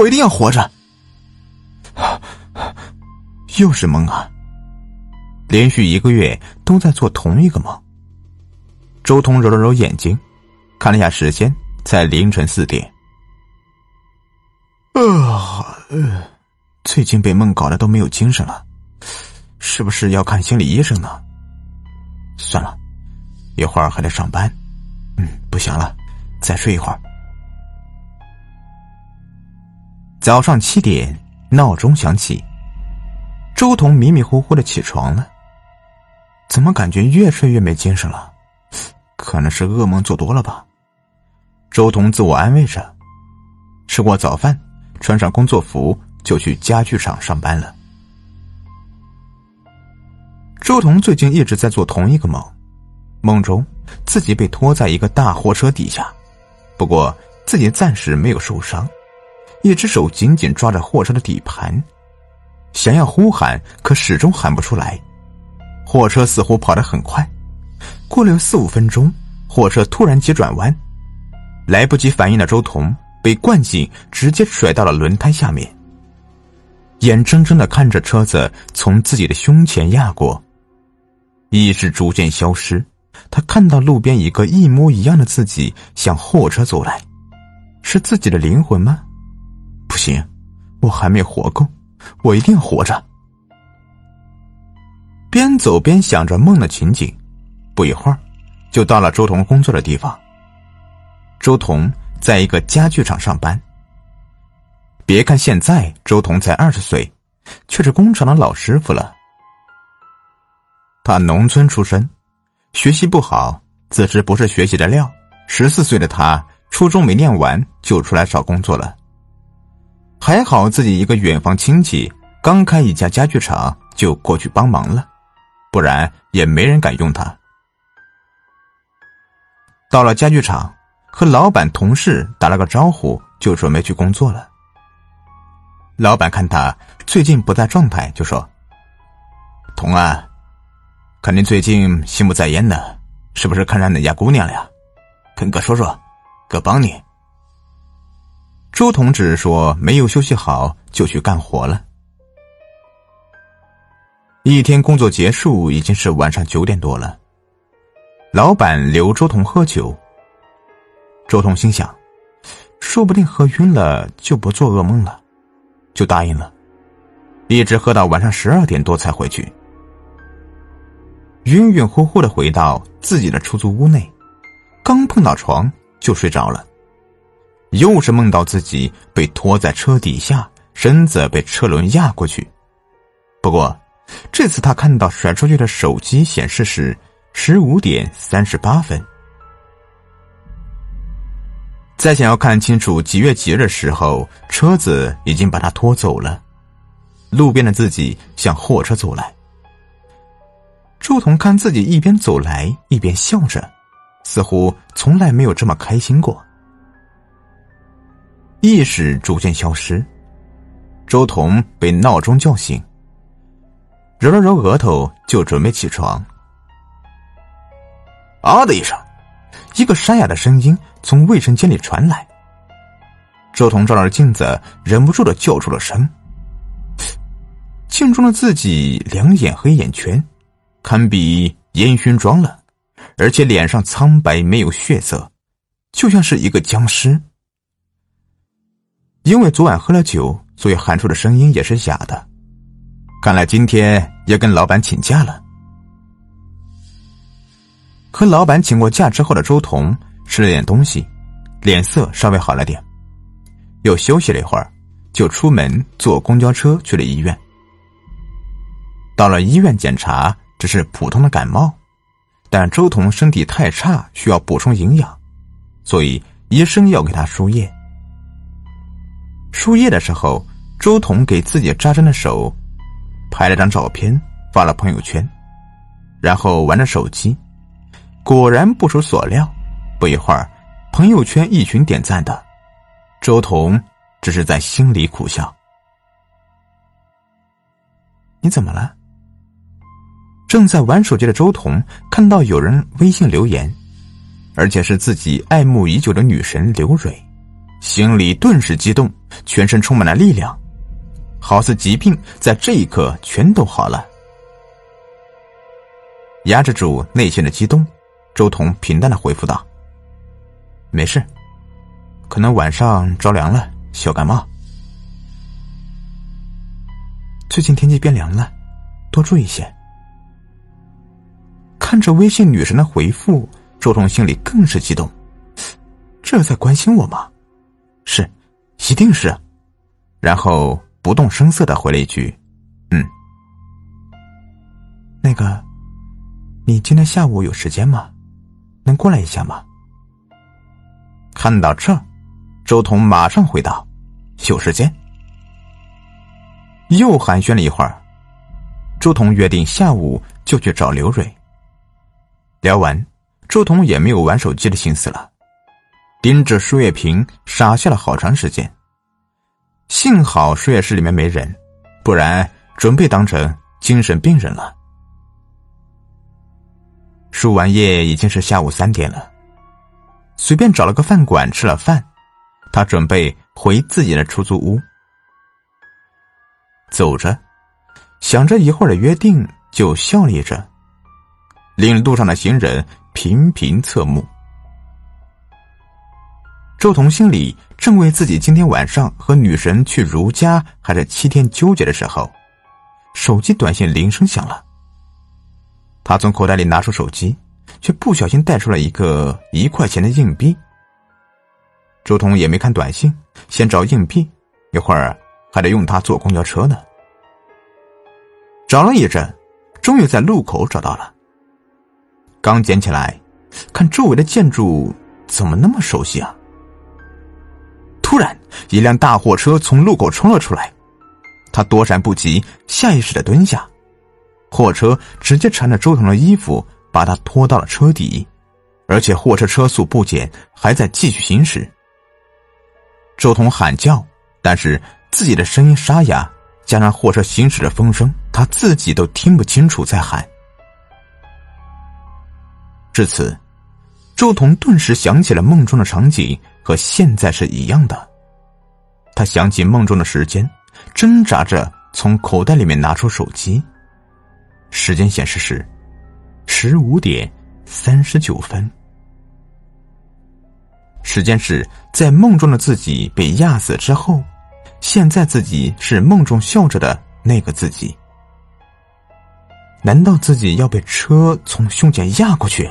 我一定要活着。又是梦啊！连续一个月都在做同一个梦。周彤揉了揉眼睛，看了一下时间，在凌晨四点。啊，最近被梦搞得都没有精神了，是不是要看心理医生呢？算了，一会儿还得上班。嗯，不行了，再睡一会儿。早上七点，闹钟响起。周彤迷迷糊糊的起床了，怎么感觉越睡越没精神了？可能是噩梦做多了吧。周彤自我安慰着，吃过早饭，穿上工作服就去家具厂上班了。周彤最近一直在做同一个梦，梦中自己被拖在一个大货车底下，不过自己暂时没有受伤，一只手紧紧抓着货车的底盘。想要呼喊，可始终喊不出来。货车似乎跑得很快，过了有四五分钟，货车突然急转弯，来不及反应的周彤被惯性直接甩到了轮胎下面。眼睁睁的看着车子从自己的胸前压过，意识逐渐消失。他看到路边一个一模一样的自己向货车走来，是自己的灵魂吗？行，我还没活够。我一定活着。边走边想着梦的情景，不一会儿，就到了周彤工作的地方。周彤在一个家具厂上班。别看现在周彤才二十岁，却是工厂的老师傅了。他农村出身，学习不好，自知不是学习的料。十四岁的他，初中没念完就出来找工作了。还好自己一个远房亲戚刚开一家家具厂，就过去帮忙了，不然也没人敢用他。到了家具厂，和老板、同事打了个招呼，就准备去工作了。老板看他最近不在状态，就说：“童啊，看你最近心不在焉的，是不是看上哪家姑娘了呀？跟哥说说，哥帮你。”周同志说：“没有休息好，就去干活了。”一天工作结束，已经是晚上九点多了。老板留周彤喝酒。周彤心想：“说不定喝晕了就不做噩梦了。”就答应了，一直喝到晚上十二点多才回去。晕晕乎乎的回到自己的出租屋内，刚碰到床就睡着了。又是梦到自己被拖在车底下，身子被车轮压过去。不过，这次他看到甩出去的手机显示是十五点三十八分。在想要看清楚几月几日的时候，车子已经把他拖走了。路边的自己向货车走来。周彤看自己一边走来一边笑着，似乎从来没有这么开心过。意识逐渐消失，周彤被闹钟叫醒，揉了揉额头，就准备起床。啊的一声，一个沙哑的声音从卫生间里传来。周彤照着镜子，忍不住的叫出了声。镜中的自己两眼黑眼圈，堪比烟熏妆了，而且脸上苍白没有血色，就像是一个僵尸。因为昨晚喝了酒，所以喊出的声音也是假的。看来今天要跟老板请假了。和老板请过假之后的周彤吃了点东西，脸色稍微好了点，又休息了一会儿，就出门坐公交车去了医院。到了医院检查，只是普通的感冒，但周彤身体太差，需要补充营养，所以医生要给他输液。输液的时候，周彤给自己扎针的手拍了张照片，发了朋友圈，然后玩着手机。果然不出所料，不一会儿，朋友圈一群点赞的，周彤只是在心里苦笑。你怎么了？正在玩手机的周彤看到有人微信留言，而且是自己爱慕已久的女神刘蕊。心里顿时激动，全身充满了力量，好似疾病在这一刻全都好了。压制住内心的激动，周彤平淡的回复道：“没事，可能晚上着凉了，小感冒。最近天气变凉了，多注意些。”看着微信女神的回复，周彤心里更是激动，这在关心我吗？是，一定是。然后不动声色的回了一句：“嗯。”那个，你今天下午有时间吗？能过来一下吗？看到这，周彤马上回道：“有时间。”又寒暄了一会儿，周彤约定下午就去找刘蕊。聊完，周彤也没有玩手机的心思了，盯着输液瓶傻笑了好长时间。幸好输液室里面没人，不然准备当成精神病人了。输完液已经是下午三点了，随便找了个饭馆吃了饭，他准备回自己的出租屋。走着，想着一会儿的约定，就笑了着。令路上的行人频频侧目。周彤心里正为自己今天晚上和女神去如家还是七天纠结的时候，手机短信铃声响了。他从口袋里拿出手机，却不小心带出了一个一块钱的硬币。周彤也没看短信，先找硬币，一会儿还得用它坐公交车呢。找了一阵，终于在路口找到了。刚捡起来，看周围的建筑怎么那么熟悉啊！突然，一辆大货车从路口冲了出来，他躲闪不及，下意识的蹲下，货车直接缠着周彤的衣服，把他拖到了车底，而且货车车速不减，还在继续行驶。周彤喊叫，但是自己的声音沙哑，加上货车行驶的风声，他自己都听不清楚在喊。至此，周彤顿时想起了梦中的场景，和现在是一样的。他想起梦中的时间，挣扎着从口袋里面拿出手机，时间显示是十五点三十九分。时间是在梦中的自己被压死之后，现在自己是梦中笑着的那个自己。难道自己要被车从胸前压过去？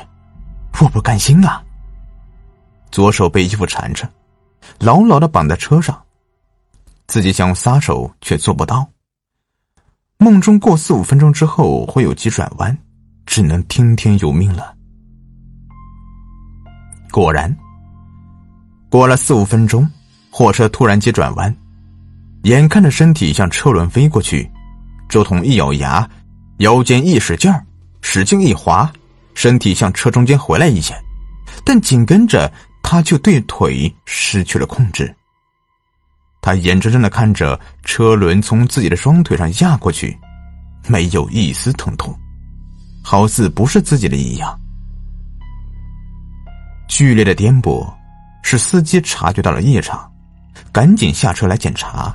我不甘心啊！左手被衣服缠着，牢牢的绑在车上，自己想撒手却做不到。梦中过四五分钟之后会有急转弯，只能听天由命了。果然，过了四五分钟，货车突然急转弯，眼看着身体向车轮飞过去，周彤一咬牙，腰间一使劲儿，使劲一滑。身体向车中间回来一些，但紧跟着他就对腿失去了控制。他眼睁睁的看着车轮从自己的双腿上压过去，没有一丝疼痛，好似不是自己的一样。剧烈的颠簸使司机察觉到了异常，赶紧下车来检查。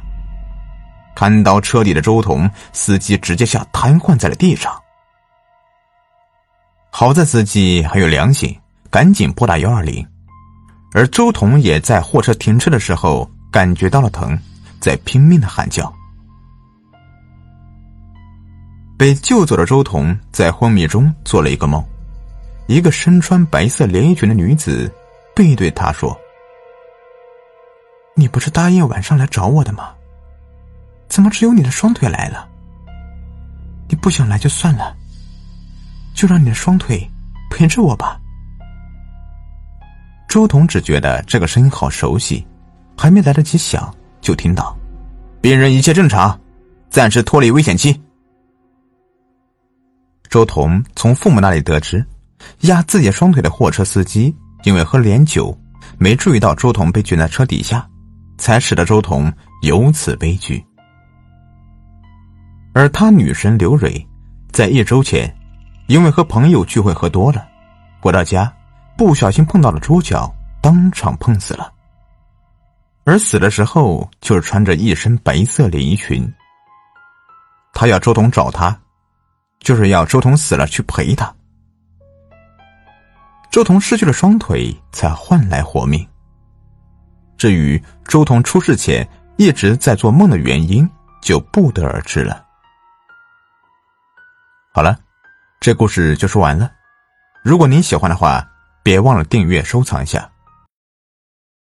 看到车里的周彤，司机直接下瘫痪在了地上。好在司机还有良心，赶紧拨打幺二零，而周彤也在货车停车的时候感觉到了疼，在拼命的喊叫。被救走的周彤在昏迷中做了一个梦，一个身穿白色连衣裙的女子背对他说：“你不是答应晚上来找我的吗？怎么只有你的双腿来了？你不想来就算了。”就让你的双腿陪着我吧。周彤只觉得这个声音好熟悉，还没来得及想，就听到：“病人一切正常，暂时脱离危险期。”周彤从父母那里得知，压自己双腿的货车司机因为喝了点酒，没注意到周彤被卷在车底下，才使得周彤有此悲剧。而他女神刘蕊，在一周前。因为和朋友聚会喝多了，回到家不小心碰到了桌角，当场碰死了。而死的时候就是穿着一身白色连衣裙。他要周彤找他，就是要周彤死了去陪他。周彤失去了双腿，才换来活命。至于周彤出事前一直在做梦的原因，就不得而知了。好了，这故事就说完了。如果您喜欢的话，别忘了订阅、收藏一下。